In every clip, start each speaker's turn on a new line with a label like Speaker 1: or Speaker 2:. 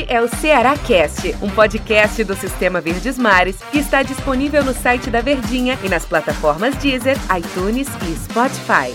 Speaker 1: Este é o Ceará Cast, um podcast do Sistema Verdes Mares que está disponível no site da Verdinha e nas plataformas Deezer, iTunes e Spotify.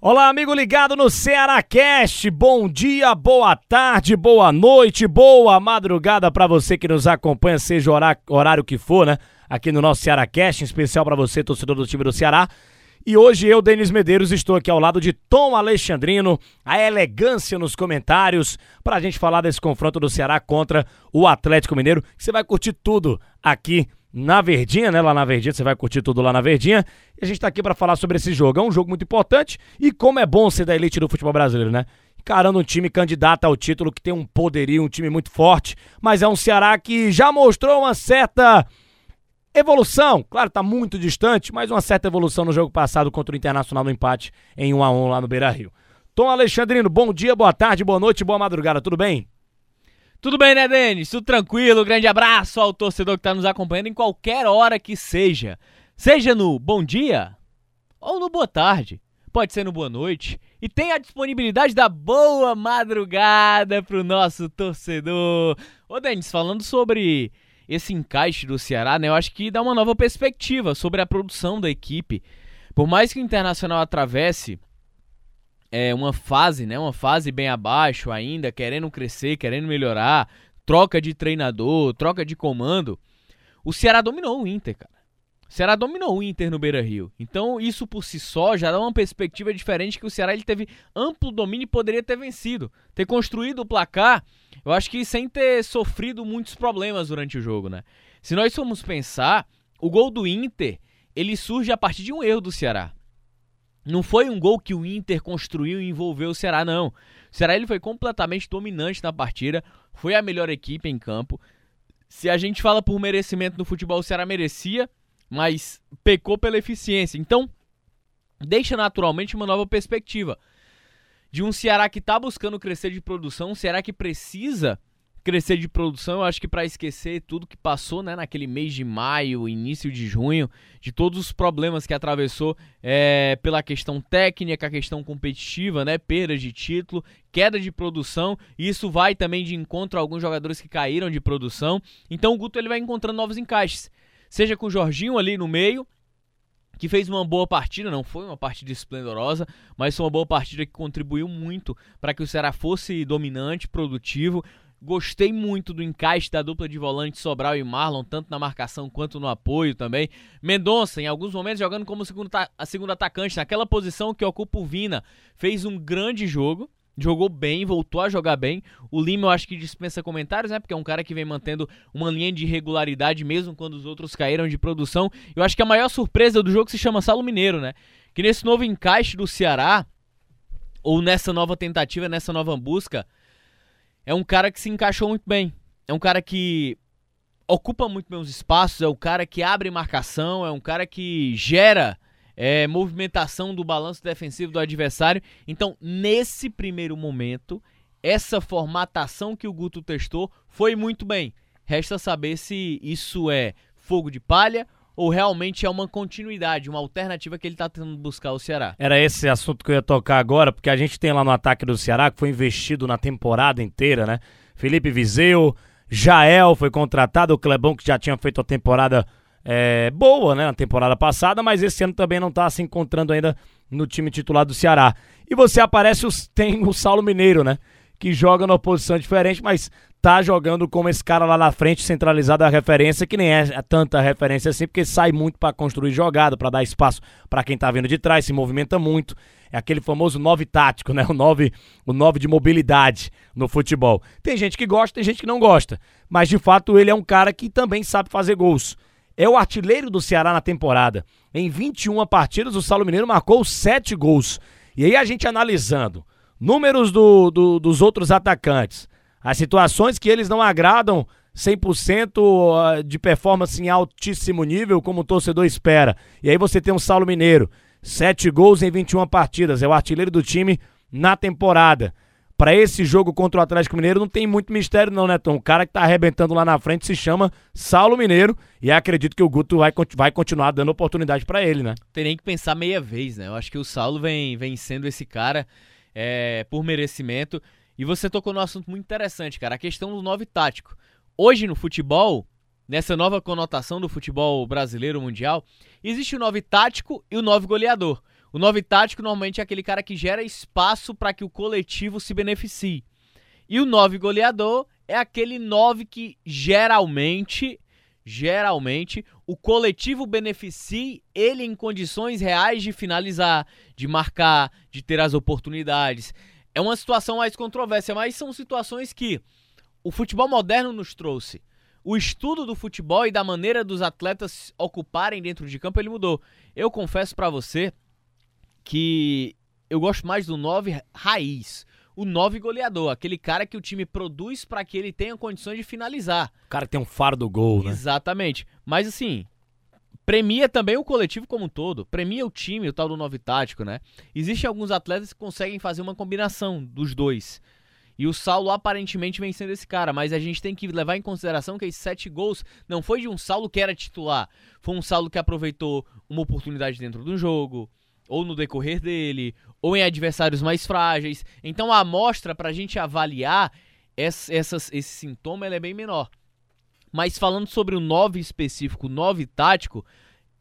Speaker 2: Olá, amigo ligado no Ceará Cast. Bom dia, boa tarde, boa noite, boa madrugada para você que nos acompanha, seja o horário que for, né? Aqui no nosso Ceará Cast, em especial para você, torcedor do time do Ceará. E hoje eu, Denis Medeiros, estou aqui ao lado de Tom Alexandrino, a elegância nos comentários, para a gente falar desse confronto do Ceará contra o Atlético Mineiro. Você vai curtir tudo aqui na Verdinha, né? Lá na Verdinha, você vai curtir tudo lá na Verdinha. E a gente está aqui para falar sobre esse jogo. É um jogo muito importante e como é bom ser da elite do futebol brasileiro, né? Encarando um time candidato ao título que tem um poderio, um time muito forte, mas é um Ceará que já mostrou uma certa Evolução, claro, está muito distante, mas uma certa evolução no jogo passado contra o Internacional no empate em 1 a 1 lá no Beira Rio. Tom Alexandrino, bom dia, boa tarde, boa noite, boa madrugada, tudo bem?
Speaker 3: Tudo bem, né, Denis? Tudo tranquilo, grande abraço ao torcedor que está nos acompanhando em qualquer hora que seja. Seja no bom dia ou no boa tarde, pode ser no boa noite. E tem a disponibilidade da boa madrugada para o nosso torcedor. Ô, Denis, falando sobre esse encaixe do Ceará, né, eu acho que dá uma nova perspectiva sobre a produção da equipe. Por mais que o Internacional atravesse é, uma fase, né, uma fase bem abaixo ainda, querendo crescer, querendo melhorar, troca de treinador, troca de comando, o Ceará dominou o Inter, cara. Ceará dominou o Inter no Beira-Rio. Então, isso por si só já dá uma perspectiva diferente que o Ceará ele teve amplo domínio e poderia ter vencido, ter construído o placar eu acho que sem ter sofrido muitos problemas durante o jogo, né? Se nós formos pensar, o gol do Inter, ele surge a partir de um erro do Ceará. Não foi um gol que o Inter construiu e envolveu o Ceará, não. O Ceará ele foi completamente dominante na partida, foi a melhor equipe em campo. Se a gente fala por merecimento no futebol, o Ceará merecia, mas pecou pela eficiência. Então, deixa naturalmente uma nova perspectiva de um Ceará que está buscando crescer de produção, um Ceará que precisa crescer de produção. Eu acho que para esquecer tudo que passou né, naquele mês de maio, início de junho, de todos os problemas que atravessou é, pela questão técnica, a questão competitiva, né, perda de título, queda de produção. Isso vai também de encontro a alguns jogadores que caíram de produção. Então o Guto ele vai encontrando novos encaixes. Seja com o Jorginho ali no meio, que fez uma boa partida, não foi uma partida esplendorosa, mas foi uma boa partida que contribuiu muito para que o Ceará fosse dominante, produtivo. Gostei muito do encaixe da dupla de volante Sobral e Marlon, tanto na marcação quanto no apoio também. Mendonça, em alguns momentos, jogando como segundo, segundo atacante, naquela posição que ocupa o Vina, fez um grande jogo jogou bem, voltou a jogar bem. O Lima eu acho que dispensa comentários, né? Porque é um cara que vem mantendo uma linha de regularidade mesmo quando os outros caíram de produção. Eu acho que a maior surpresa do jogo se chama Salo Mineiro, né? Que nesse novo encaixe do Ceará, ou nessa nova tentativa, nessa nova busca, é um cara que se encaixou muito bem. É um cara que ocupa muito bem os espaços, é um cara que abre marcação, é um cara que gera é, movimentação do balanço defensivo do adversário. Então, nesse primeiro momento, essa formatação que o Guto testou foi muito bem. Resta saber se isso é fogo de palha ou realmente é uma continuidade, uma alternativa que ele está tentando buscar ao Ceará.
Speaker 2: Era esse assunto que eu ia tocar agora, porque a gente tem lá no ataque do Ceará, que foi investido na temporada inteira, né? Felipe Vizeu, Jael foi contratado, o Clebão que já tinha feito a temporada é, boa né, na temporada passada, mas esse ano também não está se encontrando ainda no time titular do Ceará. E você aparece, os, tem o Saulo Mineiro, né? Que joga numa posição diferente, mas tá jogando como esse cara lá na frente, centralizado a referência, que nem é tanta referência assim, porque sai muito para construir jogada, para dar espaço para quem tá vindo de trás, se movimenta muito. É aquele famoso nove tático, né? O nove, o nove de mobilidade no futebol. Tem gente que gosta, tem gente que não gosta, mas de fato ele é um cara que também sabe fazer gols é o artilheiro do Ceará na temporada. Em 21 partidas, o Saulo Mineiro marcou 7 gols. E aí a gente analisando números do, do, dos outros atacantes, as situações que eles não agradam 100% ah, de performance em altíssimo nível, como o torcedor espera. E aí você tem um Saulo Mineiro, 7 gols em 21 partidas, é o artilheiro do time na temporada para esse jogo contra o Atlético Mineiro não tem muito mistério não, né, Tom? O cara que tá arrebentando lá na frente se chama Saulo Mineiro e acredito que o Guto vai, vai continuar dando oportunidade para ele, né?
Speaker 3: Tem nem que pensar meia vez, né? Eu acho que o Saulo vem, vem sendo esse cara é, por merecimento. E você tocou num assunto muito interessante, cara, a questão do nove tático. Hoje no futebol, nessa nova conotação do futebol brasileiro mundial, existe o nove tático e o nove goleador. O nove tático normalmente é aquele cara que gera espaço para que o coletivo se beneficie. E o nove goleador é aquele nove que geralmente, geralmente, o coletivo beneficie ele em condições reais de finalizar, de marcar, de ter as oportunidades. É uma situação mais controversa, mas são situações que o futebol moderno nos trouxe. O estudo do futebol e da maneira dos atletas ocuparem dentro de campo ele mudou. Eu confesso para você que eu gosto mais do 9 raiz. O 9 goleador, aquele cara que o time produz para que ele tenha condições de finalizar.
Speaker 2: O cara que tem um faro do gol, né?
Speaker 3: Exatamente. Mas assim, premia também o coletivo como um todo, premia o time, o tal do 9 tático, né? Existem alguns atletas que conseguem fazer uma combinação dos dois. E o Saulo aparentemente vem sendo esse cara, mas a gente tem que levar em consideração que esses sete gols não foi de um Saulo que era titular. Foi um Saulo que aproveitou uma oportunidade dentro do jogo, ou no decorrer dele, ou em adversários mais frágeis. Então a amostra para a gente avaliar esse, essas, esse sintoma é bem menor. Mas falando sobre o 9 específico, o 9 tático,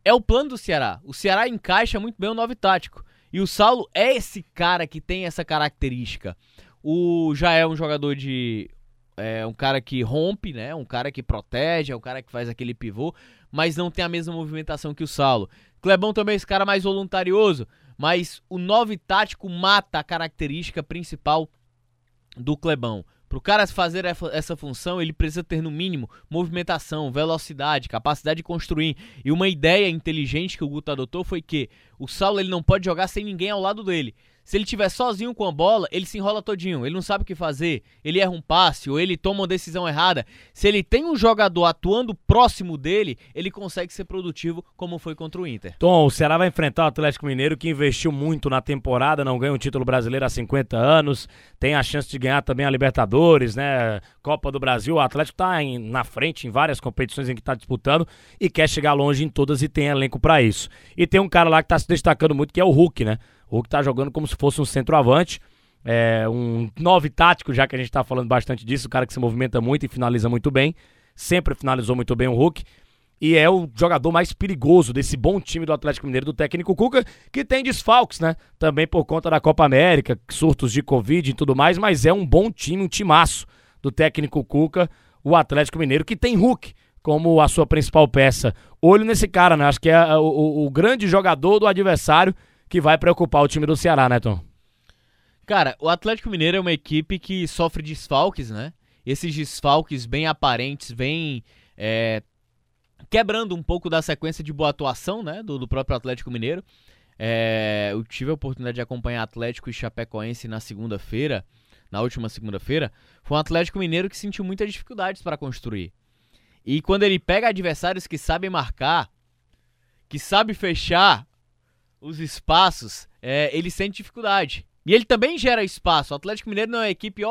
Speaker 3: é o plano do Ceará. O Ceará encaixa muito bem o 9 tático. E o Saulo é esse cara que tem essa característica. O já é um jogador de. É um cara que rompe, né? Um cara que protege, é um cara que faz aquele pivô, mas não tem a mesma movimentação que o Saulo. Clebão também é esse cara mais voluntarioso, mas o 9 tático mata a característica principal do Clebão. Para o cara fazer essa função, ele precisa ter no mínimo movimentação, velocidade, capacidade de construir. E uma ideia inteligente que o Guto adotou foi que o Saulo ele não pode jogar sem ninguém ao lado dele. Se ele tiver sozinho com a bola, ele se enrola todinho, ele não sabe o que fazer, ele erra um passe ou ele toma uma decisão errada. Se ele tem um jogador atuando próximo dele, ele consegue ser produtivo como foi contra o Inter.
Speaker 2: Tom, o Ceará vai enfrentar o Atlético Mineiro que investiu muito na temporada, não ganha um título brasileiro há 50 anos, tem a chance de ganhar também a Libertadores, né? Copa do Brasil, o Atlético está na frente em várias competições em que está disputando e quer chegar longe em todas e tem elenco para isso. E tem um cara lá que está se destacando muito que é o Hulk, né? O Hulk tá jogando como se fosse um centroavante. É, um nove tático, já que a gente tá falando bastante disso, o cara que se movimenta muito e finaliza muito bem. Sempre finalizou muito bem o Hulk. E é o jogador mais perigoso desse bom time do Atlético Mineiro, do técnico Cuca, que tem desfalques, né? Também por conta da Copa América, surtos de Covid e tudo mais, mas é um bom time, um timaço do técnico Cuca, o Atlético Mineiro, que tem Hulk como a sua principal peça. Olho nesse cara, né? Acho que é o, o, o grande jogador do adversário que vai preocupar o time do Ceará, né, Tom?
Speaker 3: Cara, o Atlético Mineiro é uma equipe que sofre desfalques, né? Esses desfalques bem aparentes, bem é, quebrando um pouco da sequência de boa atuação, né, do, do próprio Atlético Mineiro. É, eu tive a oportunidade de acompanhar Atlético e Chapecoense na segunda-feira, na última segunda-feira. Foi um Atlético Mineiro que sentiu muitas dificuldades para construir. E quando ele pega adversários que sabem marcar, que sabem fechar os espaços, é, ele sente dificuldade. E ele também gera espaço. O Atlético Mineiro não é uma equipe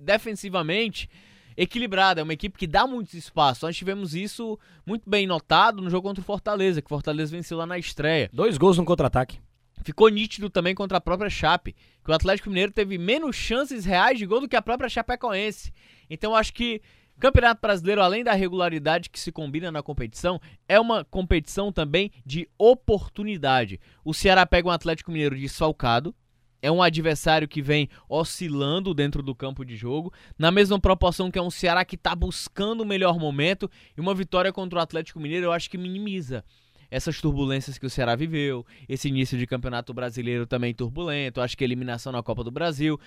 Speaker 3: defensivamente equilibrada, é uma equipe que dá muitos espaços. Nós tivemos isso muito bem notado no jogo contra o Fortaleza, que o Fortaleza venceu lá na estreia.
Speaker 2: Dois gols no contra-ataque.
Speaker 3: Ficou nítido também contra a própria Chape, que o Atlético Mineiro teve menos chances reais de gol do que a própria Chapecoense. Então acho que Campeonato Brasileiro, além da regularidade que se combina na competição, é uma competição também de oportunidade. O Ceará pega um Atlético Mineiro desfalcado, é um adversário que vem oscilando dentro do campo de jogo, na mesma proporção que é um Ceará que está buscando o melhor momento, e uma vitória contra o Atlético Mineiro eu acho que minimiza essas turbulências que o Ceará viveu, esse início de campeonato brasileiro também turbulento, acho que eliminação na Copa do Brasil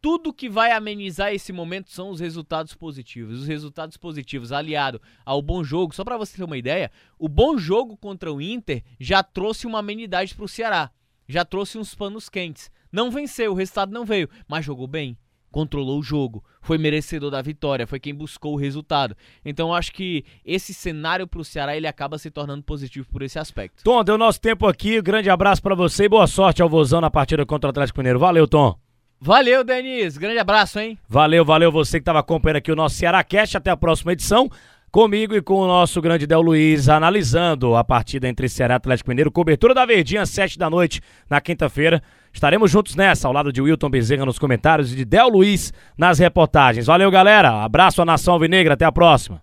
Speaker 3: tudo que vai amenizar esse momento são os resultados positivos. Os resultados positivos aliado ao bom jogo, só para você ter uma ideia, o bom jogo contra o Inter já trouxe uma amenidade para o Ceará. Já trouxe uns panos quentes. Não venceu, o resultado não veio, mas jogou bem. Controlou o jogo, foi merecedor da vitória, foi quem buscou o resultado. Então acho que esse cenário para o Ceará ele acaba se tornando positivo por esse aspecto.
Speaker 2: Tom, deu nosso tempo aqui. Grande abraço para você e boa sorte ao Vozão na partida contra o Atlético Mineiro. Valeu, Tom.
Speaker 3: Valeu, Denis. Grande abraço, hein?
Speaker 2: Valeu, valeu você que estava acompanhando aqui o nosso Ceará Cast. Até a próxima edição. Comigo e com o nosso grande Del Luiz, analisando a partida entre Ceará e Atlético Mineiro. Cobertura da Verdinha, sete da noite, na quinta-feira. Estaremos juntos nessa, ao lado de Wilton Bezerra nos comentários e de Del Luiz nas reportagens. Valeu, galera. Abraço à Nação Alvinegra. Até a próxima.